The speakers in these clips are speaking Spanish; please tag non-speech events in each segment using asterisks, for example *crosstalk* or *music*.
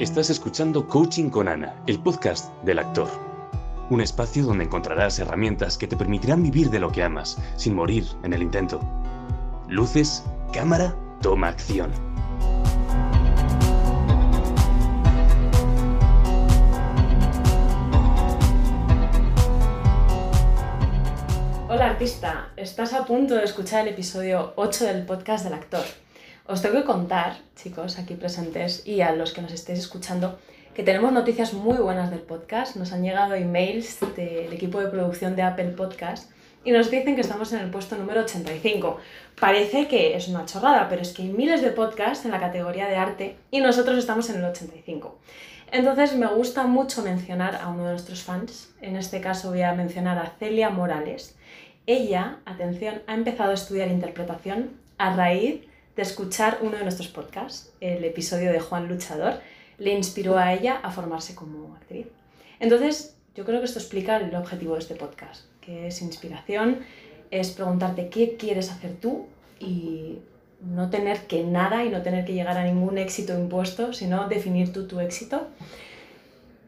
Estás escuchando Coaching con Ana, el podcast del actor. Un espacio donde encontrarás herramientas que te permitirán vivir de lo que amas, sin morir en el intento. Luces, cámara, toma acción. Hola artista, estás a punto de escuchar el episodio 8 del podcast del actor. Os tengo que contar, chicos, aquí presentes y a los que nos estéis escuchando, que tenemos noticias muy buenas del podcast. Nos han llegado emails del equipo de producción de Apple Podcast y nos dicen que estamos en el puesto número 85. Parece que es una chorrada, pero es que hay miles de podcasts en la categoría de arte y nosotros estamos en el 85. Entonces me gusta mucho mencionar a uno de nuestros fans. En este caso voy a mencionar a Celia Morales. Ella, atención, ha empezado a estudiar interpretación a raíz de escuchar uno de nuestros podcasts, el episodio de Juan Luchador, le inspiró a ella a formarse como actriz. Entonces, yo creo que esto explica el objetivo de este podcast, que es inspiración, es preguntarte qué quieres hacer tú y no tener que nada y no tener que llegar a ningún éxito impuesto, sino definir tú tu éxito.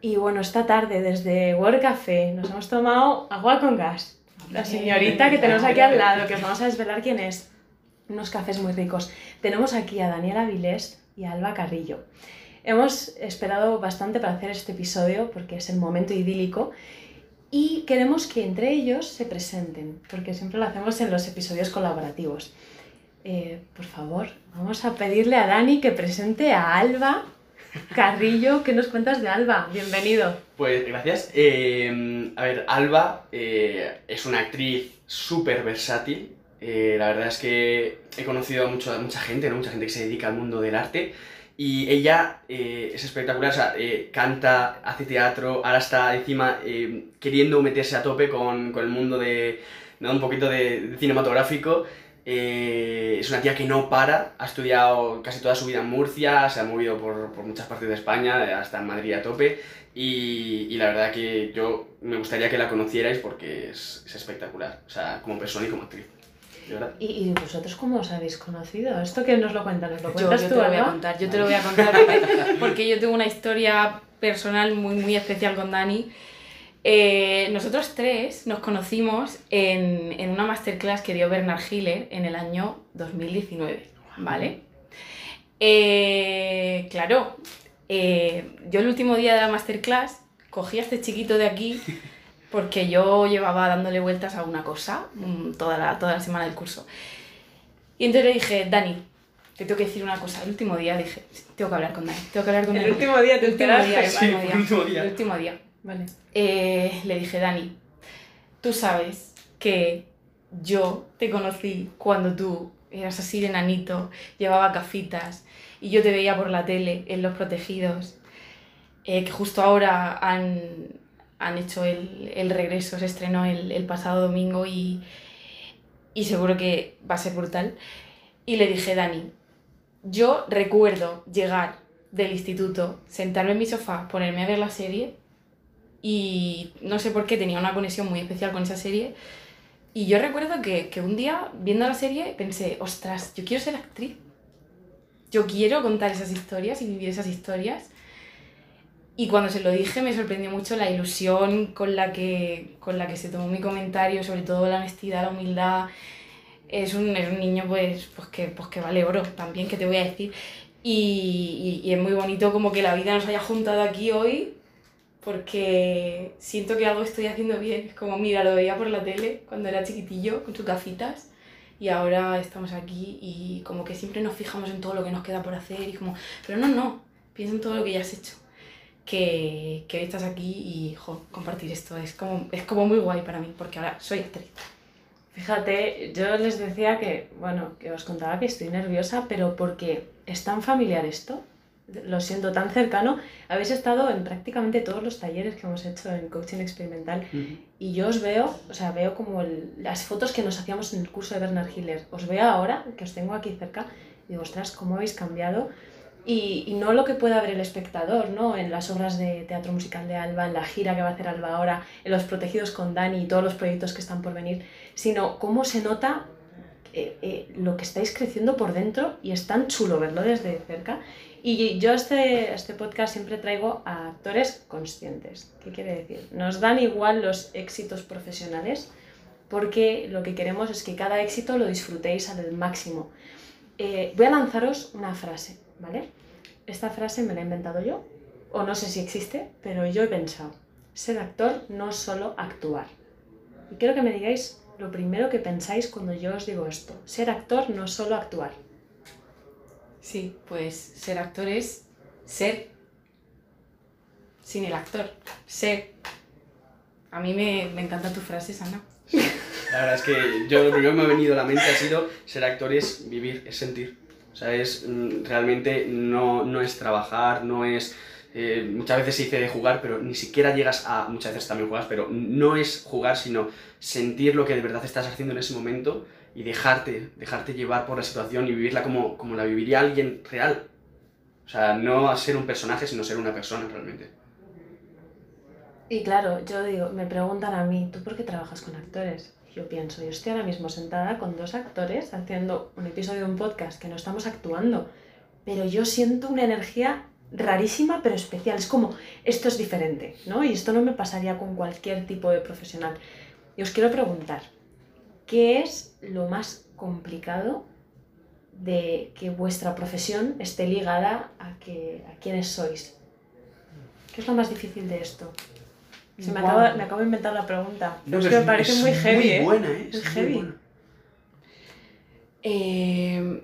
Y bueno, esta tarde desde World Café nos hemos tomado agua con gas. La señorita que tenemos aquí al lado, que os vamos a desvelar quién es, unos cafés muy ricos. Tenemos aquí a Daniela Vilés y a Alba Carrillo. Hemos esperado bastante para hacer este episodio porque es el momento idílico y queremos que entre ellos se presenten, porque siempre lo hacemos en los episodios colaborativos. Eh, por favor, vamos a pedirle a Dani que presente a Alba Carrillo. ¿Qué nos cuentas de Alba? Bienvenido. Pues gracias. Eh, a ver, Alba eh, es una actriz súper versátil, eh, la verdad es que he conocido a, mucho, mucha gente, ¿no? mucha gente que se dedica al mundo del arte. Y ella eh, es espectacular, o sea, eh, canta, hace teatro, ahora está encima queriendo meterse a tope con, con el mundo de, ¿no? un poquito de, cinematográfico. es una tía que no para, ha estudiado casi toda su vida en Murcia, se ha movido por, por muchas partes de España, hasta en Madrid a tope. Y, y, la verdad que yo me gustaría que la conocierais porque es, es espectacular, o sea, como persona y como actriz. ¿Y, ¿Y, vosotros cómo os habéis conocido? ¿Esto que nos lo cuentas? ¿Nos lo cuentas yo, tú, te lo voy a contar, yo te lo voy a contar porque, *laughs* porque, yo tengo una historia personal muy, muy especial con Dani. Eh, nosotros tres nos conocimos en, en, una masterclass que dio Bernard Hiller en el año 2019, ¿vale? Eh, claro, eh, yo el último día de la masterclass cogí a este chiquito de aquí *laughs* porque yo llevaba dándole vueltas a una cosa mm, toda la, toda la semana del curso. Y entonces le dije, Dani, te tengo que decir una cosa. El último día dije, tengo que hablar con Dani, tengo que hablar con Dani. El último día te el último día, sí, el último último día. El último día. Vale. Eh, le dije, Dani, tú sabes que yo te conocí cuando tú eras así de nanito, llevaba gafitas y yo te veía por la tele en Los Protegidos, eh, que justo ahora han, han hecho el, el, regreso, se estrenó el, el pasado domingo y, y, seguro que va a ser brutal. Y le dije, Dani, yo recuerdo llegar del instituto, sentarme en mi sofá, ponerme a ver la serie y no sé por qué tenía una conexión muy especial con esa serie. Y yo recuerdo que, que un día, viendo la serie, pensé, ostras, yo quiero ser actriz. Yo quiero contar esas historias y vivir esas historias. Y cuando se lo dije me sorprendió mucho la ilusión con la que, con la que se tomó mi comentario, sobre todo la honestidad, la humildad. Es un, es un niño pues, pues, que, pues que vale oro también, que te voy a decir. Y, y, y, es muy bonito como que la vida nos haya juntado aquí hoy porque siento que algo estoy haciendo bien. Es como, mira, lo veía por la tele cuando era chiquitillo con sus gafitas y ahora estamos aquí y como que siempre nos fijamos en todo lo que nos queda por hacer y como, pero no, no, piensa en todo lo que ya has hecho que, que hoy estás aquí y jo, compartir esto es como, es como muy guay para mí, porque ahora soy actriz. Fíjate, yo les decía que, bueno, que os contaba que estoy nerviosa, pero porque es tan familiar esto, lo siento, tan cercano. Habéis estado en prácticamente todos los talleres que hemos hecho en coaching experimental uh -huh. y yo os veo, o sea, veo como el, las fotos que nos hacíamos en el curso de Bernard Hiller. Os veo ahora, que os tengo aquí cerca, y digo, ostras, cómo habéis cambiado y, no lo que pueda ver el espectador, ¿no? En las obras de teatro musical de Alba, en la gira que va a hacer Alba ahora, en Los Protegidos con Dani y todos los proyectos que están por venir, sino cómo se nota eh, eh, lo que estáis creciendo por dentro y es tan chulo verlo desde cerca. Y yo este, este podcast siempre traigo a actores conscientes. ¿Qué quiere decir? Nos dan igual los éxitos profesionales porque lo que queremos es que cada éxito lo disfrutéis al máximo. Eh, voy a lanzaros una frase, ¿vale? Esta frase me la he inventado yo, o no sé si existe, pero yo he pensado, ser actor no es solo actuar. Y quiero que me digáis lo primero que pensáis cuando yo os digo esto. Ser actor no es solo actuar. Sí, pues ser actor es ser sin el actor. Ser. A mí me, me encanta tu frase, Ana. La verdad es que yo lo primero que me ha venido a la mente ha sido ser actor es vivir, es sentir. O sea, es mm, realmente no, no es trabajar, no es... eh, muchas veces se dice jugar, pero ni siquiera llegas a... Muchas veces también juegas, pero no es jugar, sino sentir lo que de verdad estás haciendo en ese momento y dejarte, dejarte llevar por la situación y vivirla como, como la viviría alguien real. O sea, no ser un personaje, sino ser una persona realmente. Y claro, yo digo, me preguntan a mí, ¿tú por qué trabajas con actores? Yo pienso, yo estoy ahora mismo sentada con dos actores haciendo un episodio de un podcast que no estamos actuando, pero yo siento una energía rarísima pero especial. Es como, esto es diferente, ¿no? Y esto no me pasaría con cualquier tipo de profesional. Y os quiero preguntar, ¿qué es lo más complicado de que vuestra profesión esté ligada a, que, a quiénes sois? ¿Qué es lo más difícil de esto? Se me, acaba, me acabo de inventar la pregunta. No, es que pero me parece es muy heavy, muy ¿eh? buena, ¿eh? Es Es muy heavy. buena. Eh,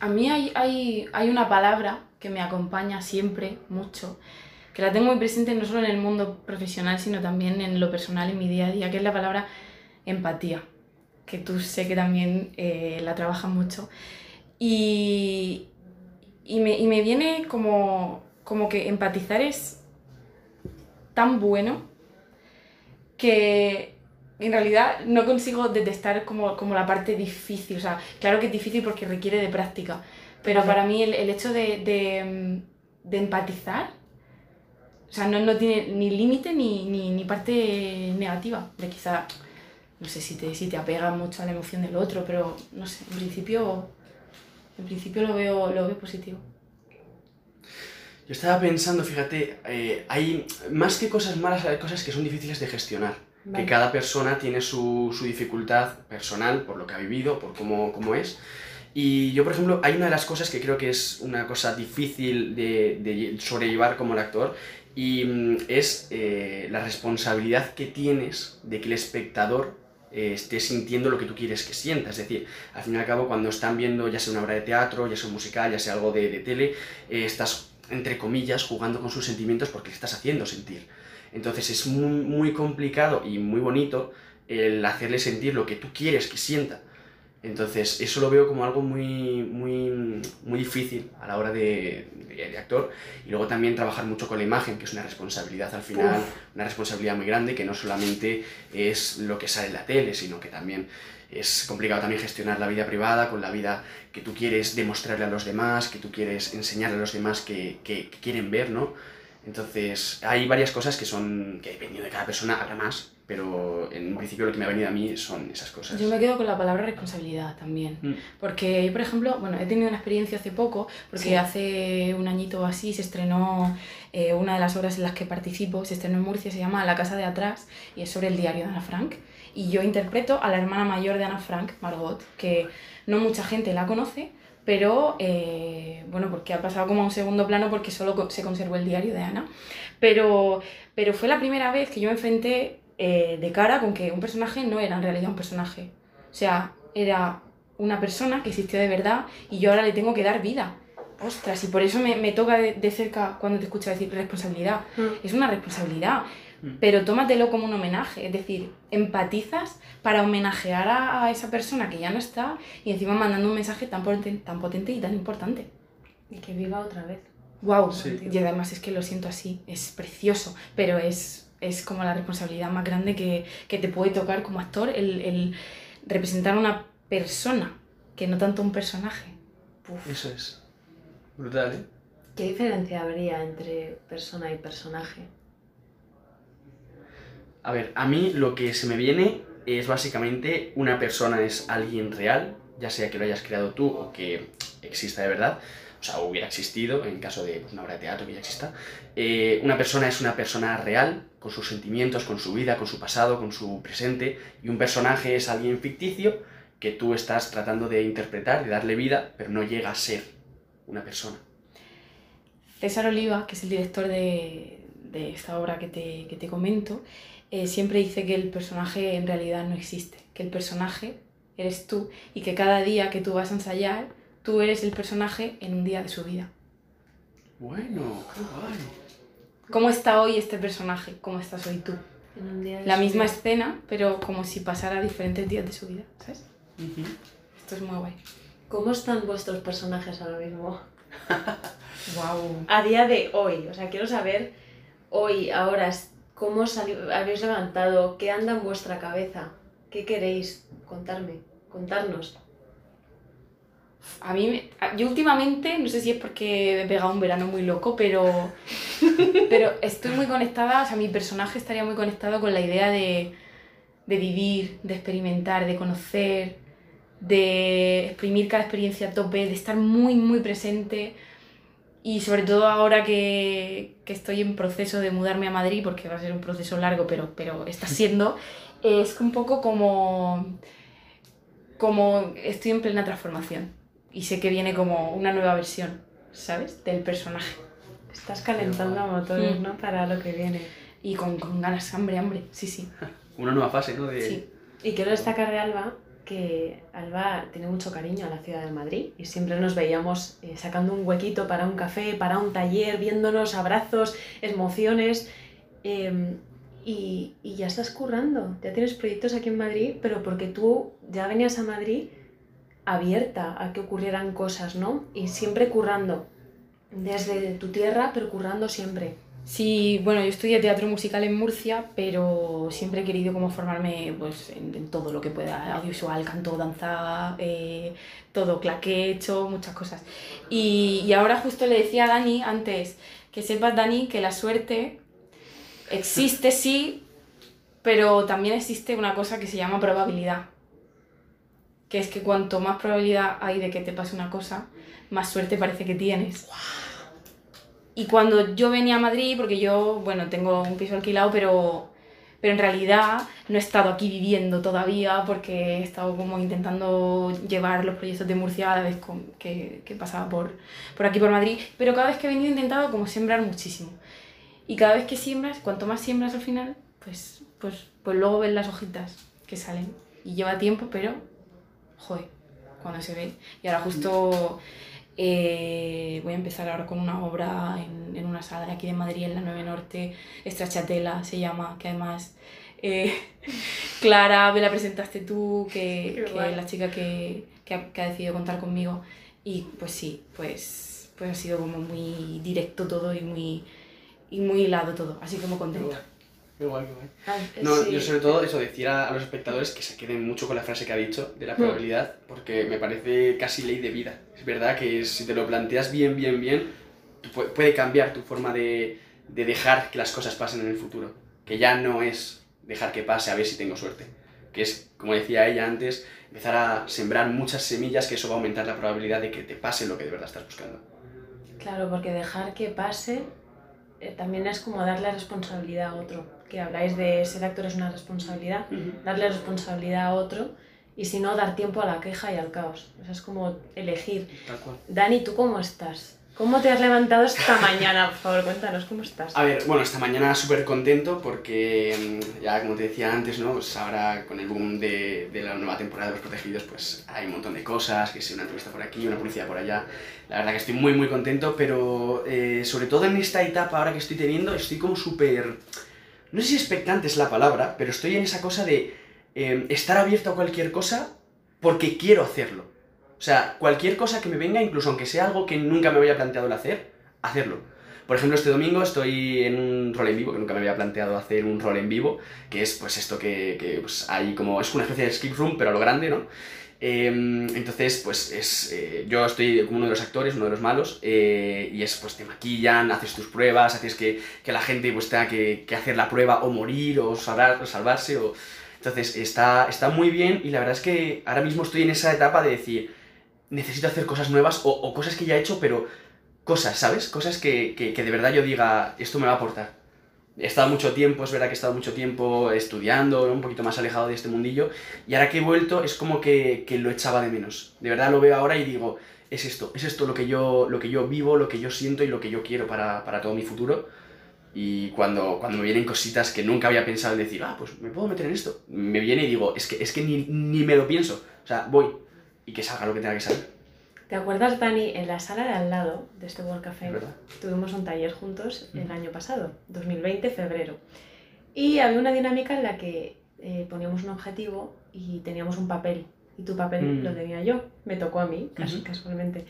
a mí hay, hay, hay una palabra que me acompaña siempre mucho, que la tengo muy presente no solo en el mundo profesional, sino también en lo personal, en mi día a día, que es la palabra empatía, que tú sé que también eh, la trabajas mucho. Y, y, me, y me viene como, como que empatizar es tan bueno que en realidad no consigo detestar como, como la parte difícil. O sea, claro que es difícil porque requiere de práctica, pero para mí el, el hecho de, de, de empatizar, o sea, no, no tiene ni límite ni, ni, ni parte negativa. De quizá, no sé si te, si te apegas mucho a la emoción del otro, pero no sé, en principio, en principio lo, veo, lo veo positivo. Yo estaba pensando, fíjate, eh, hay más que cosas malas, hay cosas que son difíciles de gestionar. Vale. Que cada persona tiene su, su dificultad personal por lo que ha vivido, por cómo, cómo es. Y yo, por ejemplo, hay una de las cosas que creo que es una cosa difícil de, de sobrellevar como el actor y mm, es eh, la responsabilidad que tienes de que el espectador eh, esté sintiendo lo que tú quieres que sienta. Es decir, al fin y al cabo, cuando están viendo ya sea una obra de teatro, ya sea un musical, ya sea algo de, de tele, eh, estás, entre comillas, jugando con sus sentimientos porque le estás haciendo sentir. Entonces es muy, muy complicado y muy bonito el hacerle sentir lo que tú quieres que sienta. Entonces eso lo veo como algo muy, muy, muy difícil a la hora de, de- de actor. Y luego también trabajar mucho con la imagen, que es una responsabilidad al final, una responsabilidad muy grande, que no solamente es lo que sale en la tele, sino que también es complicado también gestionar la vida privada con la vida que tú quieres demostrarle a los demás, que tú quieres enseñarle a los demás que, que- que quieren ver, ¿no? Entonces, hay varias cosas que son, que dependiendo de cada persona habrá más, pero en principio lo que me ha venido a mí son esas cosas. Yo me quedo con la palabra responsabilidad también. Mm. Porque yo, por ejemplo, bueno, he tenido una experiencia hace poco, porque Sí. hace un añito o así se estrenó eh, una de las obras en las que participo, se estrenó en Murcia, se llama La Casa de Atrás, y es sobre el diario de Ana Frank. Y yo interpreto a la hermana mayor de Ana Frank, Margot, que no mucha gente la conoce, pero eh, bueno, porque ha pasado como a un segundo plano porque solo se conservó el diario de Ana. Pero, pero fue la primera vez que yo me enfrenté eh, de cara con que un personaje no era en realidad un personaje. O sea, era una persona que existió de verdad y yo ahora le tengo que dar vida. Ostras, y por eso me, me toca de, de cerca cuando te escucho decir responsabilidad. Mm. Es una responsabilidad. Pero tómatelo como un homenaje. Es decir, empatizas para homenajear a, a esa persona que ya no está y encima mandando un mensaje tan, poten- tan potente y tan importante. Y que viva otra vez. ¡Wow! Sí. Y además es que lo siento así, es precioso, pero es, es como la responsabilidad más grande que, que te puede tocar como actor el, el representar a una persona, que no tanto un personaje. Puf. Eso es. Brutal, ¿eh? ¿Qué diferencia habría entre persona y personaje? A ver, a mí lo que se me viene es básicamente una persona es alguien real, ya sea que lo hayas creado tú o que exista de verdad, o sea, hubiera existido en caso de pues, una obra de teatro que ya exista. Eh, una persona es una persona real, con sus sentimientos, con su vida, con su pasado, con su presente, y un personaje es alguien ficticio que tú estás tratando de interpretar, de darle vida, pero no llega a ser una persona. César Oliva, que es el director de, de esta obra que te, que te comento, eh, siempre dice que el personaje en realidad no existe, que el personaje eres tú y que cada día que tú vas a ensayar, tú eres el personaje en un día de su vida. Bueno, qué guay. ¿Cómo está hoy este personaje? ¿Cómo estás hoy tú? En un día de La su misma vida. escena, pero como si pasara diferentes días de su vida, ¿sabes? Ujú. Esto es muy guay. ¿Cómo están vuestros personajes ahora mismo? Wow. A día de hoy, o sea, quiero saber hoy, ahora, cómo os habéis levantado, qué anda en vuestra cabeza, qué queréis contarme, contarnos. A mí, me- yo últimamente, no sé si es porque he pegado un verano muy loco, pero, *laughs* pero estoy muy conectada, o sea, mi personaje estaría muy conectado con la idea de, de vivir, de experimentar, de conocer, de exprimir cada experiencia a tope, de estar muy, muy presente. Y sobre todo ahora que, que estoy en proceso de mudarme a Madrid, porque va a ser un proceso largo, pero, pero está siendo, es un poco como, como estoy en plena transformación. Y sé que viene como una nueva versión, ¿sabes? Del personaje. Estás calentando motores, Mm. ¿no? Para lo que viene. Y con, con ganas, hambre, hambre. Sí, sí. Una nueva fase, ¿no? De... sí. Y quiero destacar de Alba que Alba tiene mucho cariño a la ciudad de Madrid y siempre nos veíamos eh, sacando un huequito para un café, para un taller, viéndonos, abrazos, emociones. eh, y, y ya estás currando, ya tienes proyectos aquí en Madrid, pero porque tú ya venías a Madrid abierta a que ocurrieran cosas, ¿no? Y siempre currando, desde tu tierra, pero currando siempre. Sí, bueno, yo estudié teatro musical en Murcia, pero siempre he querido como formarme pues, en, en todo lo que pueda, audiovisual, canto, danza, eh, todo, claqué, he hecho muchas cosas. Y, y ahora justo le decía a Dani antes, que sepas, Dani, que la suerte existe, *laughs* sí, pero también existe una cosa que se llama probabilidad. Que es que cuanto más probabilidad hay de que te pase una cosa, más suerte parece que tienes. Y cuando yo venía a Madrid, porque yo, bueno, tengo un piso alquilado, pero, pero en realidad no he estado aquí viviendo todavía porque he estado como intentando llevar los proyectos de Murcia a la vez con- que, que pasaba por, por aquí, por Madrid. Pero cada vez que he venido he intentado como sembrar muchísimo. Y cada vez que siembras, cuanto más siembras al final, pues, pues, pues luego ves las hojitas que salen. Y lleva tiempo, pero, joder, cuando se ve. Y ahora justo eh, voy a empezar ahora con una obra en, en una sala de aquí de Madrid, en la 9 Norte, Estrachatela se llama, que además eh, *laughs* Clara, me la presentaste tú, que, *laughs* que es la chica que, que, ha, que ha decidido contar conmigo. Y pues sí, pues, pues ha sido como muy directo todo y muy, y muy hilado todo, así como contenta. Qué guay, qué guay. Ah, No, sí. yo sobre todo eso, decir a, a los espectadores que se queden mucho con la frase que ha dicho de la probabilidad, porque me parece casi ley de vida. Es verdad que si te lo planteas bien, bien, bien, puede cambiar tu forma de, de dejar que las cosas pasen en el futuro. Que ya no es dejar que pase a ver si tengo suerte. Que es, como decía ella antes, empezar a sembrar muchas semillas que eso va a aumentar la probabilidad de que te pase lo que de verdad estás buscando. Claro, porque dejar que pase eh, también es como darle responsabilidad a otro. Que habláis de ser actor es una responsabilidad, darle responsabilidad a otro y si no, dar tiempo a la queja y al caos. O sea, es como elegir. Tal cual. Dani, ¿tú cómo estás? ¿Cómo te has levantado esta *laughs* mañana? Por favor, cuéntanos cómo estás. A ver, bueno, esta mañana súper contento porque mm, ya como te decía antes, ¿no? Pues ahora con el boom de, de la nueva temporada de Los Protegidos, pues hay un montón de cosas, que si una entrevista por aquí, una publicidad por allá. La verdad que estoy muy, muy contento, pero eh, sobre todo en esta etapa ahora que estoy teniendo, estoy como súper... No sé si expectante es la palabra, pero estoy en esa cosa de eh, estar abierto a cualquier cosa porque quiero hacerlo. O sea, cualquier cosa que me venga, incluso aunque sea algo que nunca me había planteado el hacer, hacerlo. Por ejemplo, este domingo estoy en un rol en vivo, que nunca me había planteado hacer un rol en vivo, que es pues esto que, que, pues, hay como, es una especie de skip room, pero a lo grande, ¿no? Eh, entonces, pues es, eh, yo estoy como uno de los actores, uno de los malos, eh, y es pues te maquillan, haces tus pruebas, haces que, que la gente pues tenga que, que hacer la prueba o morir o, o salvarse, o... Entonces, está, está muy bien y la verdad es que ahora mismo estoy en esa etapa de decir, necesito hacer cosas nuevas o, o cosas que ya he hecho, pero cosas, ¿sabes? Cosas que, que, que de verdad yo diga, esto me va a aportar. He estado mucho tiempo, es verdad que he estado mucho tiempo estudiando, un poquito más alejado de este mundillo, y ahora que he vuelto es como que, que, lo echaba de menos. De verdad lo veo ahora y digo, es esto, es esto lo que yo, lo que yo vivo, lo que yo siento y lo que yo quiero para, para todo mi futuro. Y cuando, cuando me vienen cositas que nunca había pensado en decir, ah, pues me puedo meter en esto, me viene y digo, es que, es que ni, ni me lo pienso. O sea, voy y que salga lo que tenga que salir. ¿Te acuerdas, Dani, en la sala de al lado de este World Café? Tuvimos un taller juntos el año pasado, 2020, febrero. Y había una dinámica en la que eh, poníamos un objetivo y teníamos un papel. Y tu papel Mm. lo tenía yo, me tocó a mí, cas- Ujú. casualmente.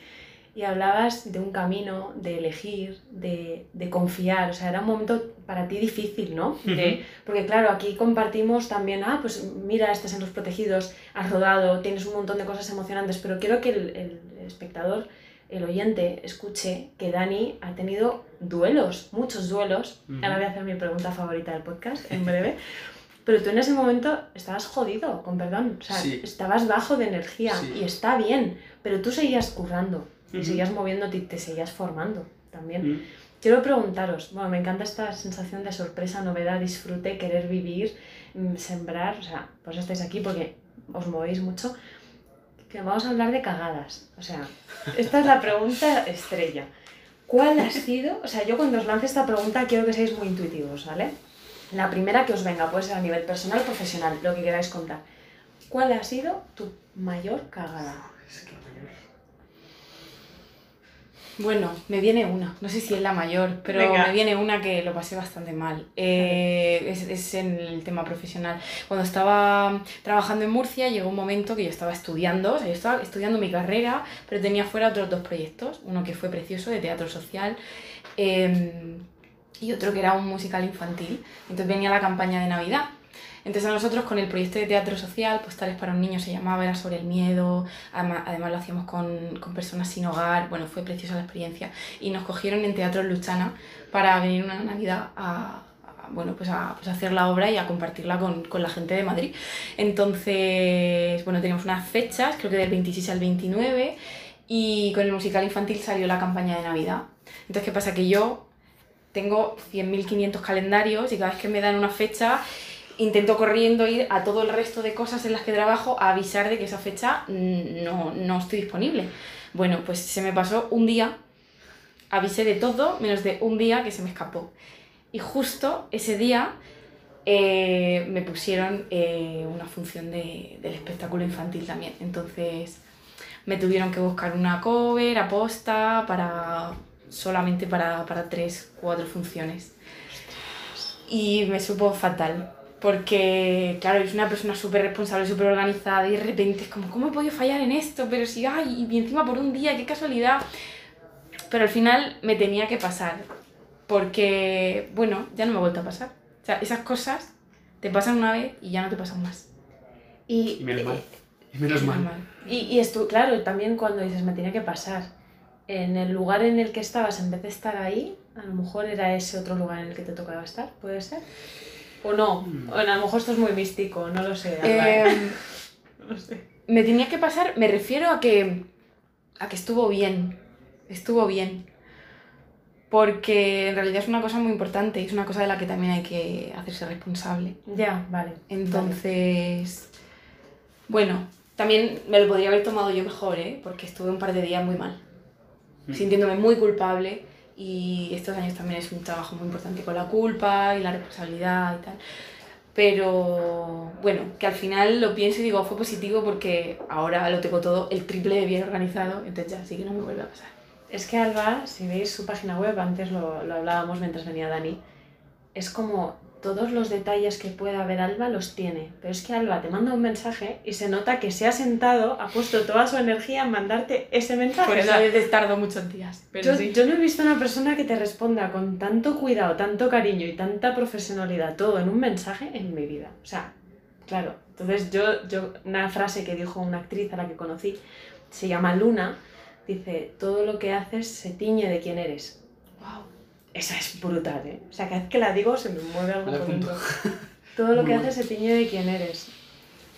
Y hablabas de un camino, de elegir, de, de confiar. O sea, era un momento para ti difícil, ¿no? De- porque claro, aquí compartimos también, ah, pues mira, estás en los protegidos, has rodado, tienes un montón de cosas emocionantes, pero quiero que el, el espectador, el oyente, escuche que Dani ha tenido duelos, muchos duelos. Ujú. Ahora voy a hacer mi pregunta favorita del podcast en breve. *laughs* Pero tú en ese momento estabas jodido, con perdón. O sea, Sí. estabas bajo de energía Sí. y está bien, pero tú seguías currando y Ujú. seguías moviéndote y te seguías formando también. Mm. Quiero preguntaros, bueno, me encanta esta sensación de sorpresa, novedad, disfrute, querer vivir, mm, sembrar, o sea, por eso estáis aquí porque os movéis mucho. Que vamos a hablar de cagadas, o sea, esta es la pregunta estrella. ¿Cuál ha sido? O sea, yo cuando os lance esta pregunta quiero que seáis muy intuitivos, ¿vale? La primera que os venga puede ser a nivel personal o profesional, lo que queráis contar. ¿Cuál ha sido tu mayor cagada? Es que. Bueno, me viene una, no sé si es la mayor, pero Venga. me viene una que lo pasé bastante mal. Eh, es, es en el tema profesional. Cuando estaba trabajando en Murcia llegó un momento que yo estaba estudiando, o sea, yo estaba estudiando mi carrera, pero tenía fuera otros dos proyectos, uno que fue precioso de teatro social eh, y otro que era un musical infantil. Entonces venía la campaña de Navidad. Entonces a nosotros con el proyecto de teatro social, Postales para un niño se llamaba, era sobre el miedo, además, además lo hacíamos con, con personas sin hogar, bueno, fue preciosa la experiencia. Y nos cogieron en Teatro Luchana para venir una Navidad a, a, bueno, pues a, pues hacer la obra y a compartirla con, con la gente de Madrid. Entonces, bueno, teníamos unas fechas, creo que del 26 al 29, y con el musical infantil salió la campaña de Navidad. Entonces, ¿qué pasa? Que yo tengo 100.500 calendarios y cada vez que me dan una fecha intento corriendo ir a todo el resto de cosas en las que trabajo a avisar de que esa fecha mm, no, no estoy disponible. Bueno, pues se me pasó un día, avisé de todo menos de un día que se me escapó. Y justo ese día eh, me pusieron eh, una función de- del espectáculo infantil también. Entonces me tuvieron que buscar una cover aposta para solamente para, para tres, cuatro funciones. Y me supo fatal, porque, claro, es una persona súper responsable, súper organizada, y de repente es como, ¿cómo he podido fallar en esto? Pero si, ay, y encima por un día, qué casualidad. Pero al final me tenía que pasar, porque, bueno, ya no me ha vuelto a pasar. O sea, esas cosas te pasan una vez y ya no te pasan más. Y, Y menos mal. Y menos mal. Normal. Y, y esto, claro, también cuando dices me tenía que pasar, en el lugar en el que estabas, en vez de estar ahí, a lo mejor era ese otro lugar en el que te tocaba estar, ¿puede ser? ¿O no? Mm. O a lo mejor esto es muy místico, no lo sé. Eh, *laughs* no sé. me tenía que pasar, me refiero a que, a que estuvo bien, estuvo bien. Porque en realidad es una cosa muy importante y es una cosa de la que también hay que hacerse responsable. Ya, vale. Entonces, bueno, también me lo podría haber tomado yo mejor, ¿eh? Porque estuve un par de días muy mal, Mm. sintiéndome muy culpable y estos años también es un trabajo muy importante con la culpa y la responsabilidad y tal. Pero bueno, que al final lo pienso y digo, fue positivo porque ahora lo tengo todo el triple bien organizado, entonces ya sí que no me vuelve a pasar. Es que Alba, si veis su página web, antes lo, lo hablábamos mientras venía Dani, es como todos los detalles que pueda haber Alba los tiene. Pero es que Alba te manda un mensaje y se nota que se ha sentado, ha puesto toda su energía en mandarte ese mensaje. Por eso a veces tardo muchos días. Pero yo, sí. yo no he visto una persona que te responda con tanto cuidado, tanto cariño y tanta profesionalidad, todo en un mensaje en mi vida. O sea, claro. Entonces yo, yo una frase que dijo una actriz a la que conocí, se llama Luna, dice, todo lo que haces se tiñe de quién eres. Wow. Esa es brutal, ¿eh? O sea, cada vez que la digo se me mueve algo por dentro. *laughs* Todo lo que haces se tiñe de quién eres.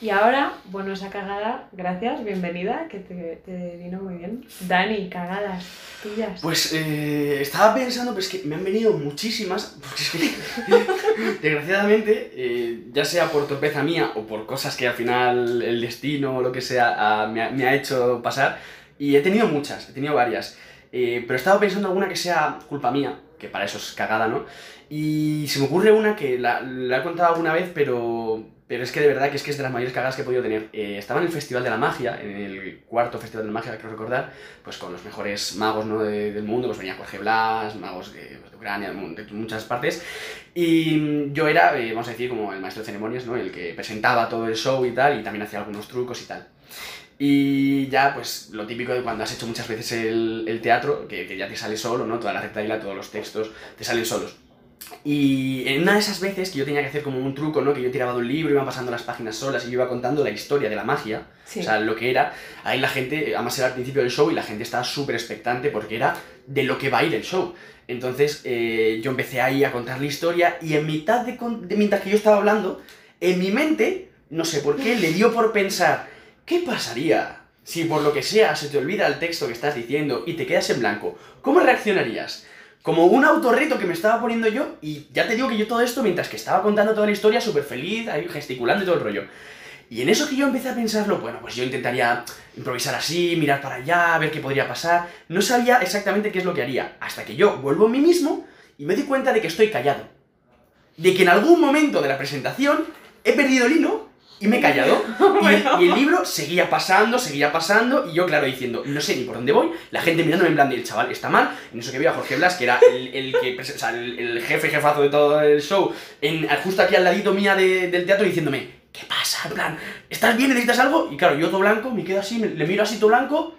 Y ahora, bueno, esa cagada, gracias, bienvenida, que te, te vino muy bien. Dani, cagadas tuyas. Pues eh, estaba pensando, pero es que me han venido muchísimas, porque es que, *laughs* desgraciadamente, eh, ya sea por torpeza mía o por cosas que al final el destino o lo que sea ah, me, ha, me ha hecho pasar, y he tenido muchas, he tenido varias, Eh, pero estaba pensando alguna que sea culpa mía, que para eso es cagada, ¿no? Y se me ocurre una que la, la he contado alguna vez, pero, pero es que de verdad que es que es de las mayores cagadas que he podido tener. Eh, estaba en el Festival de la Magia, en el cuarto Festival de la Magia, creo recordar, pues con los mejores magos ¿no? de- del mundo, pues venía Jorge Blas, magos de, de Ucrania, de mu- de muchas partes, y yo era, eh, vamos a decir, como el maestro de ceremonias, ¿no? El que presentaba todo el show y tal, y también hacía algunos trucos y tal. Y ya, pues, lo típico de cuando has hecho muchas veces el, el teatro, que, que ya te sale solo, ¿no? Toda la rectaíla, todos los textos, te salen solos. Y en una de esas veces que yo tenía que hacer como un truco, ¿no? Que yo tiraba de un libro, iban pasando las páginas solas y yo iba contando la historia de la magia, Sí. o sea, lo que era. Ahí la gente, además era al principio del show y la gente estaba súper expectante porque era de lo que va a ir el show. Entonces eh, yo empecé ahí a contar la historia y en mitad de, de- mientras que yo estaba hablando, en mi mente, no sé por qué, le dio por pensar, ¿qué pasaría si por lo que sea se te olvida el texto que estás diciendo y te quedas en blanco? ¿Cómo reaccionarías? Como un autorreto que me estaba poniendo yo y ya te digo que yo todo esto mientras que estaba contando toda la historia súper feliz, ahí gesticulando y todo el rollo. Y en eso que yo empecé a pensarlo, bueno, pues yo intentaría improvisar así, mirar para allá, ver qué podría pasar. No sabía exactamente qué es lo que haría, hasta que yo vuelvo a mí mismo y me doy cuenta de que estoy callado. De que en algún momento de la presentación he perdido el hilo y me he callado. *laughs* Y el, y el libro seguía pasando, seguía pasando, y yo, claro, diciendo, no sé ni por dónde voy, la gente mirándome en plan de, el chaval está mal, en eso que veo a Jorge Blas, que era el, el que, prese- o sea, el, el jefe, jefazo de todo el show, en, justo aquí al ladito mía de- del teatro, diciéndome, ¿qué pasa? En plan, ¿estás bien? ¿Necesitas algo? Y claro, yo todo blanco, me quedo así, me- le miro así todo blanco,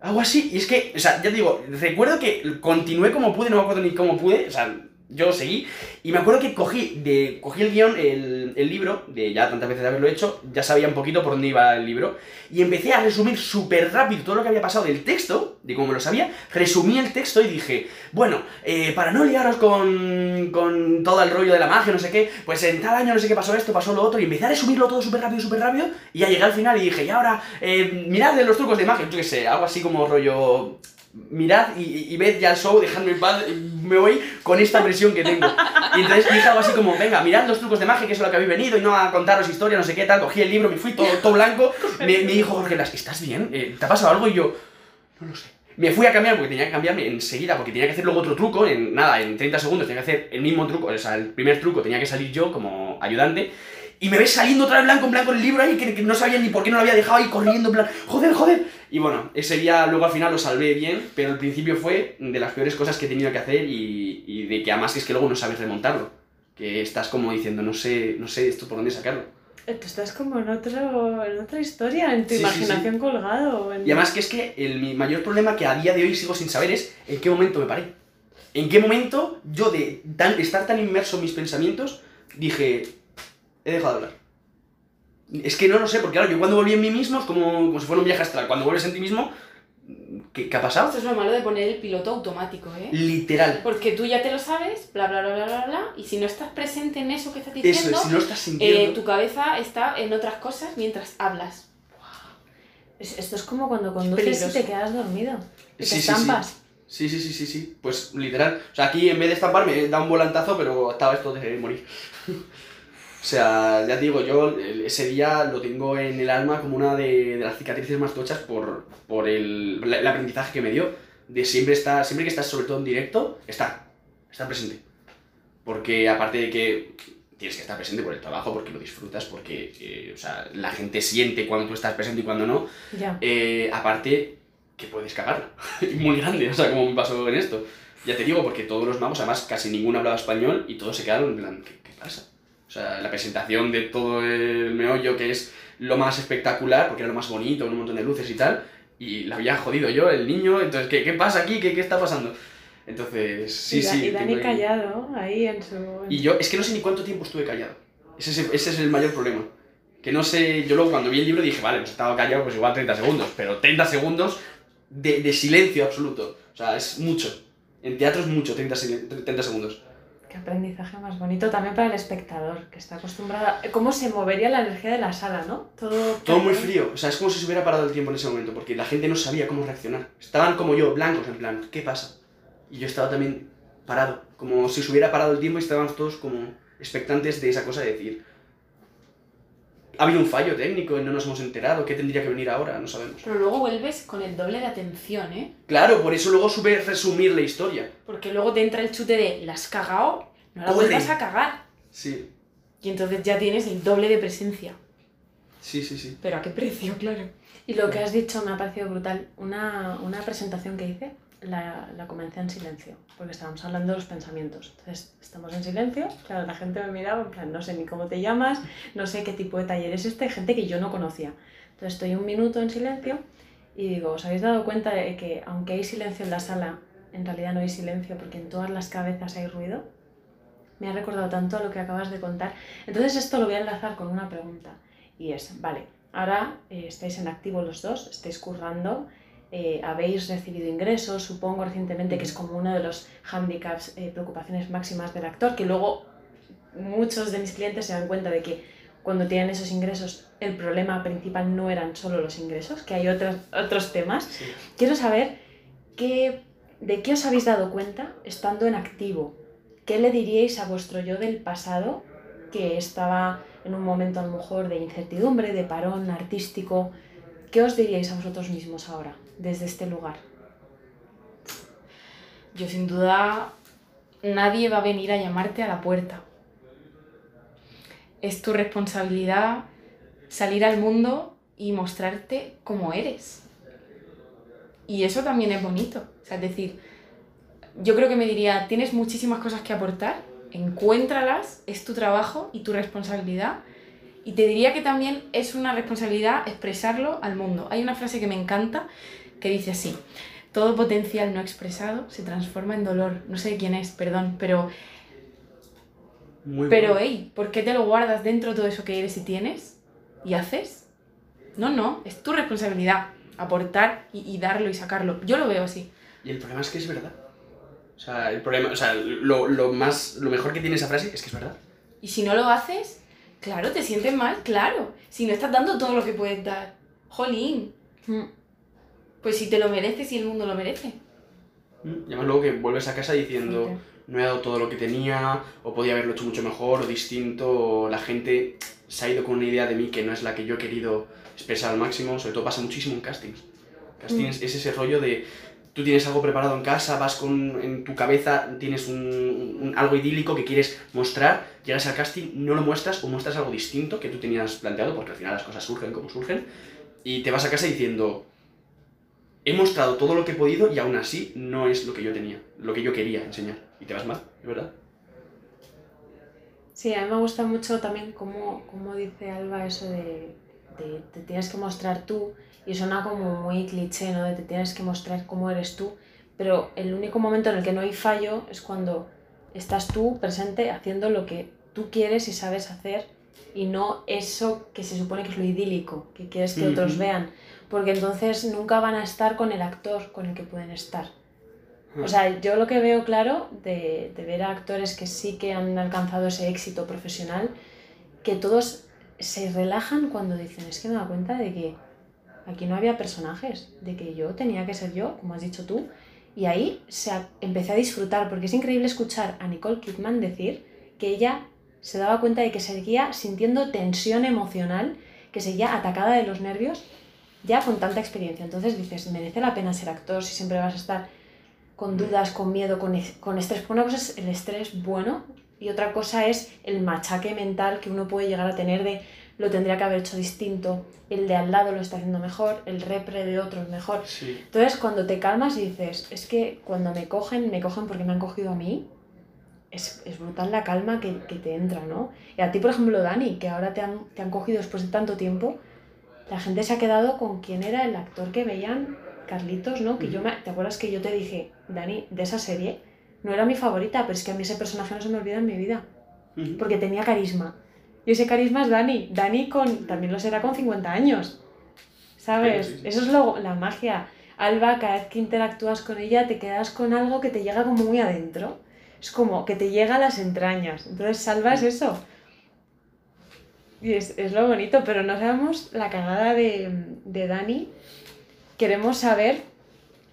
hago así, y es que, o sea, ya te digo, recuerdo que continué como pude, no me acuerdo ni cómo pude, o sea, yo seguí, y me acuerdo que cogí, de, cogí el guion, el, el libro, de ya tantas veces haberlo hecho, ya sabía un poquito por dónde iba el libro, y empecé a resumir súper rápido todo lo que había pasado del texto, de cómo me lo sabía, resumí el texto y dije, bueno, eh, para no liaros con, con todo el rollo de la magia, no sé qué, pues en tal año no sé qué pasó esto, pasó lo otro, y empecé a resumirlo todo súper rápido, súper rápido, y ya llegué al final y dije, y ahora, eh, mirad los trucos de magia, yo qué sé, algo así como rollo mirad y, y- ved ya el show, dejadme en paz, me voy con esta presión que tengo. Y entonces dije algo así como, venga, mirad los trucos de magia, que es lo que habéis venido, y no a contaros historias, no sé qué tal, cogí el libro, me fui todo, todo blanco, me, me dijo Jorge Blas, ¿estás bien? Eh, ¿Te ha pasado algo? Y yo, no lo sé. Me fui a cambiar porque tenía que cambiarme enseguida, porque tenía que hacer luego otro truco, en nada, en 30 segundos tenía que hacer el mismo truco, o sea, el primer truco tenía que salir yo como ayudante, y me ves saliendo otra vez blanco en blanco el libro ahí, que, que no sabía ni por qué no lo había dejado ahí corriendo, en plan, joder, joder. Y bueno, ese día luego al final lo salvé bien, pero al principio fue de las peores cosas que he tenido que hacer y, y de que además es que luego no sabes remontarlo. Que estás como diciendo, no sé, no sé esto por dónde sacarlo. Eh, Tú estás como en, otro, en otra historia, en tu Sí, sí, sí. imaginación colgado. en- Y además que es que el, mi mayor problema que a día de hoy sigo sin saber es en qué momento me paré. En qué momento yo de tan- estar tan inmerso en mis pensamientos dije, he dejado de hablar. Es que no lo sé, porque claro, yo cuando volví en mí mismo es como, como si fuera un viaje astral. Cuando vuelves en ti mismo, ¿qué, qué ha pasado? Esto es lo malo de poner el piloto automático, ¿eh? Literal. Porque tú ya te lo sabes, bla, bla, bla, bla, bla, bla, y si no estás presente en eso que estás Eso diciendo, es, si no estás eh, sintiendo... tu cabeza está en otras cosas mientras hablas. Es- Esto es como cuando conduces y te quedas dormido. Y Sí, te sí, sí. estampas. Sí, sí, sí, sí, sí. Pues literal. O sea, aquí en vez de estampar me da un volantazo, pero estaba esto de morir. *laughs* o sea, ya te digo, yo ese día lo tengo en el alma como una de, de las cicatrices más tochas por, por el, el aprendizaje que me dio. De siempre estar, siempre que estás sobre todo en directo, estar. Estar presente. Porque aparte de que tienes que estar presente por el trabajo, porque lo disfrutas, porque eh, o sea, la gente siente cuando tú estás presente y cuando no. Eh, aparte, que puedes *laughs* cagarla. Muy grande, o sea, como me pasó en esto. Ya te digo, porque todos los magos, además, casi ninguno hablaba español y todos se quedaron en plan, ¿qué, qué pasa? O sea, la presentación de todo el meollo, que es lo más espectacular, porque era lo más bonito, un montón de luces y tal, y la había jodido yo, el niño, entonces, ¿qué, qué pasa aquí? ¿Qué, ¿Qué está pasando? Entonces, sí, y, Da- sí. y Dani callado, ahí en su... y yo, es que no sé ni cuánto tiempo estuve callado. Ese es, ese es el mayor problema. Que no sé, yo luego cuando vi el libro dije, vale, pues estaba callado pues igual 30 segundos, pero 30 segundos de, de silencio absoluto. O sea, es mucho. En teatro es mucho, 30, silen- 30 segundos. Qué aprendizaje más bonito también para el espectador, que está acostumbrado a cómo se movería la energía de la sala, ¿no? Todo, Todo muy frío, o sea, es como si se hubiera parado el tiempo en ese momento, porque la gente no sabía cómo reaccionar. Estaban como yo, blancos, en plan, ¿qué pasa? Y yo estaba también parado, como si se hubiera parado el tiempo y estábamos todos como expectantes de esa cosa de decir, ha habido un fallo técnico y no nos hemos enterado, ¿qué tendría que venir ahora? No sabemos. Pero luego vuelves con el doble de atención, ¿eh? Claro, por eso luego sube resumir la historia. Porque luego te entra el chute de, ¿la has cagado? No la Corre. vuelvas a cagar. Sí, Y entonces ya tienes el doble de presencia. sí, sí, sí. Pero a qué precio, claro. Y lo que has dicho me ha parecido brutal. Una, una presentación que hice la, la comencé en silencio, porque estábamos hablando de los pensamientos. Entonces, estamos en silencio, claro, la gente me miraba, en plan, no sé ni cómo te llamas, no sé qué tipo de taller es este, gente que yo no conocía. Entonces, estoy un minuto en silencio y digo, ¿os habéis dado cuenta de que aunque hay silencio en la sala, en realidad no hay silencio porque en todas las cabezas hay ruido? Me ha recordado tanto a lo que acabas de contar. Entonces, esto lo voy a enlazar con una pregunta y es, vale, ahora eh, estáis en activo los dos, estáis currando, eh, habéis recibido ingresos, supongo recientemente que es como uno de los handicaps, eh, preocupaciones máximas del actor, que luego muchos de mis clientes se dan cuenta de que cuando tienen esos ingresos el problema principal no eran solo los ingresos, que hay otros, otros temas. sí. Quiero saber qué, de qué os habéis dado cuenta estando en activo. ¿Qué le diríais a vuestro yo del pasado que estaba en un momento a lo mejor de incertidumbre, de parón artístico? ¿Qué os diríais a vosotros mismos ahora, desde este lugar? Yo sin duda, nadie va a venir a llamarte a la puerta. Es tu responsabilidad salir al mundo y mostrarte como eres. Y eso también es bonito. Es decir, yo creo que me diría, tienes muchísimas cosas que aportar, encuéntralas, es tu trabajo y tu responsabilidad. Y te diría que también es una responsabilidad expresarlo al mundo. Hay una frase que me encanta que dice así, todo potencial no expresado se transforma en dolor. No sé quién es, perdón, pero, Muy pero bueno. hey, ¿por qué te lo guardas dentro todo eso que eres y tienes y haces? No, no, es tu responsabilidad aportar y, y darlo y sacarlo. Yo lo veo así. Y el problema es que es verdad. O sea, el problema, o sea, lo, lo más, lo mejor que tiene esa frase es que es verdad. Y si no lo haces, claro, te sientes mal, claro. Si no estás dando todo lo que puedes dar. Jolín, pues si te lo mereces y el mundo lo merece. Y además luego que vuelves a casa diciendo, Ok. no he dado todo lo que tenía, o podía haberlo hecho mucho mejor, o distinto, o la gente se ha ido con una idea de mí que no es la que yo he querido expresar al máximo, sobre todo pasa muchísimo en castings. Castings es ese rollo de, tú tienes algo preparado en casa, vas con, en tu cabeza, tienes un, un- algo idílico que quieres mostrar, llegas al casting, no lo muestras, o muestras algo distinto que tú tenías planteado, porque al final las cosas surgen como surgen, y te vas a casa diciendo, he mostrado todo lo que he podido y aún así no es lo que yo tenía, lo que yo quería enseñar. Y te vas mal, es verdad. Sí, a mí me gusta mucho también cómo, cómo dice Alba eso de, de te tienes que mostrar tú y suena como muy cliché, ¿no? De te tienes que mostrar cómo eres tú, pero el único momento en el que no hay fallo es cuando estás tú presente haciendo lo que tú quieres y sabes hacer y no eso que se supone que es lo idílico, que quieres que otros vean, porque entonces nunca van a estar con el actor con el que pueden estar. O sea, yo lo que veo claro de, de ver a actores que sí que han alcanzado ese éxito profesional, que todos se relajan cuando dicen, es que me dado cuenta de que aquí no había personajes, de que yo tenía que ser yo, como has dicho tú, y ahí se a- empecé a disfrutar, porque es increíble escuchar a Nicole Kidman decir que ella se daba cuenta de que seguía sintiendo tensión emocional, que seguía atacada de los nervios, ya con tanta experiencia. Entonces dices, merece la pena ser actor si siempre vas a estar con dudas, con miedo, con, con estrés. Una cosa es el estrés bueno y otra cosa es el machaque mental que uno puede llegar a tener de lo tendría que haber hecho distinto, el de al lado lo está haciendo mejor, el repre de otro es mejor. Sí. Entonces cuando te calmas y dices, es que cuando me cogen, me cogen porque me han cogido a mí, es, es brutal la calma que, que te entra, ¿no? Y a ti, por ejemplo, Dani, que ahora te han, te han cogido después de tanto tiempo, la gente se ha quedado con quién era el actor que veían, Carlitos, ¿no? Que yo me, ¿Te acuerdas que yo te dije, Dani, de esa serie, no era mi favorita, pero es que a mí ese personaje no se me olvida en mi vida, porque tenía carisma. Y ese carisma es Dani. Dani con, también lo será con 50 años. ¿Sabes? Sí, sí, sí. Eso es lo, la magia. Alba, cada vez que interactúas con ella, te quedas con algo que te llega como muy adentro. es como que te llega a las entrañas. Entonces salvas Mm. eso. Y es, es lo bonito, pero no sabemos la cagada de, de Dani. Queremos saber